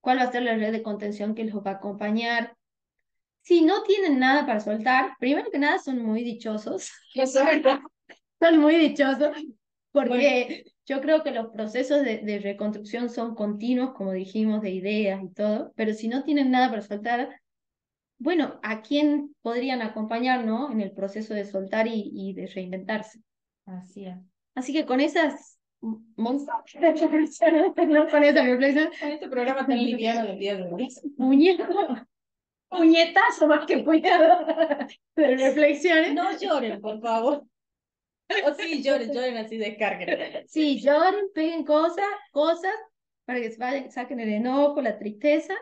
cuál va a ser la red de contención que los va a acompañar. Si no tienen nada para soltar, primero que nada son muy dichosos. son muy dichosos porque yo creo que los procesos de, de, reconstrucción son continuos, como dijimos, de ideas y todo, pero si no tienen nada para soltar, bueno, ¿a quién podrían acompañar ¿no? en el proceso de soltar y, y de reinventarse? Así es. Así que con esas con esa reflexión, con este programa tan liviano del día de hoy. Puñetazo más que puñado de reflexiones. No lloren, por favor. O sí, lloren, lloren así, descarguen. Sí, lloren, peguen cosas, cosas, para que se vayan, saquen el enojo, la tristeza.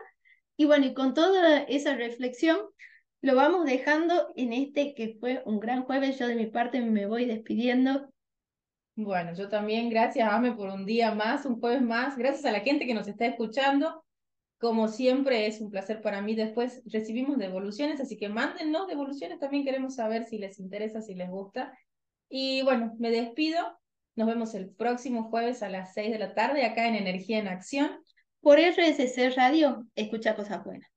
Y bueno, y con toda esa reflexión, lo vamos dejando en este que fue un gran jueves. Yo de mi parte me voy despidiendo. Bueno, yo también, gracias Ame por un día más, un jueves más. Gracias a la gente que nos está escuchando. Como siempre, es un placer para mí. Después recibimos devoluciones, así que mándennos devoluciones. También queremos saber si les interesa, si les gusta. Y bueno, me despido. Nos vemos el próximo jueves a las 6 de la tarde acá en Energía en Acción. Por RSC Radio, escucha cosas buenas.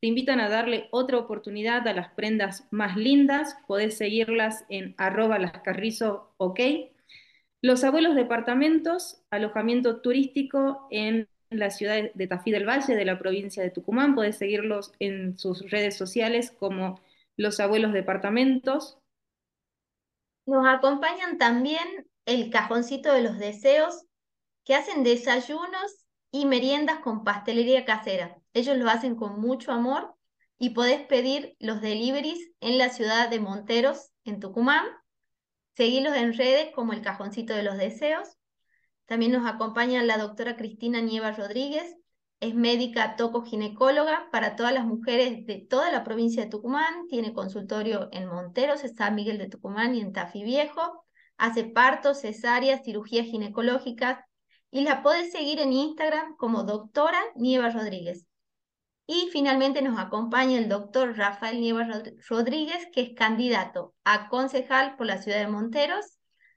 te invitan a darle otra oportunidad a las prendas más lindas. Podés seguirlas en arroba lascarrizo, ok. Los abuelos departamentos, alojamiento turístico en la ciudad de Tafí del Valle, de la provincia de Tucumán. Podés seguirlos en sus redes sociales como Los Abuelos Departamentos. Nos acompañan también el Cajoncito de los Deseos, que hacen desayunos y meriendas con pastelería casera. Ellos lo hacen con mucho amor y podés pedir los deliveries en la ciudad de Monteros, en Tucumán. Seguilos en redes como el Cajoncito de los Deseos. También nos acompaña la doctora Cristina Nieva Rodríguez, es médica tocoginecóloga para todas las mujeres de toda la provincia de Tucumán, tiene consultorio en Monteros, San Miguel de Tucumán y en Tafí Viejo, hace partos, cesáreas, cirugías ginecológicas y la puedes seguir en Instagram como doctora Nieva Rodríguez. Y finalmente nos acompaña el doctor Rafael Nieva Rodríguez, que es candidato a concejal por la ciudad de Monteros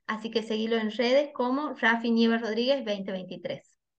Así que seguilo en redes como Rafi Nieves Rodríguez 2023.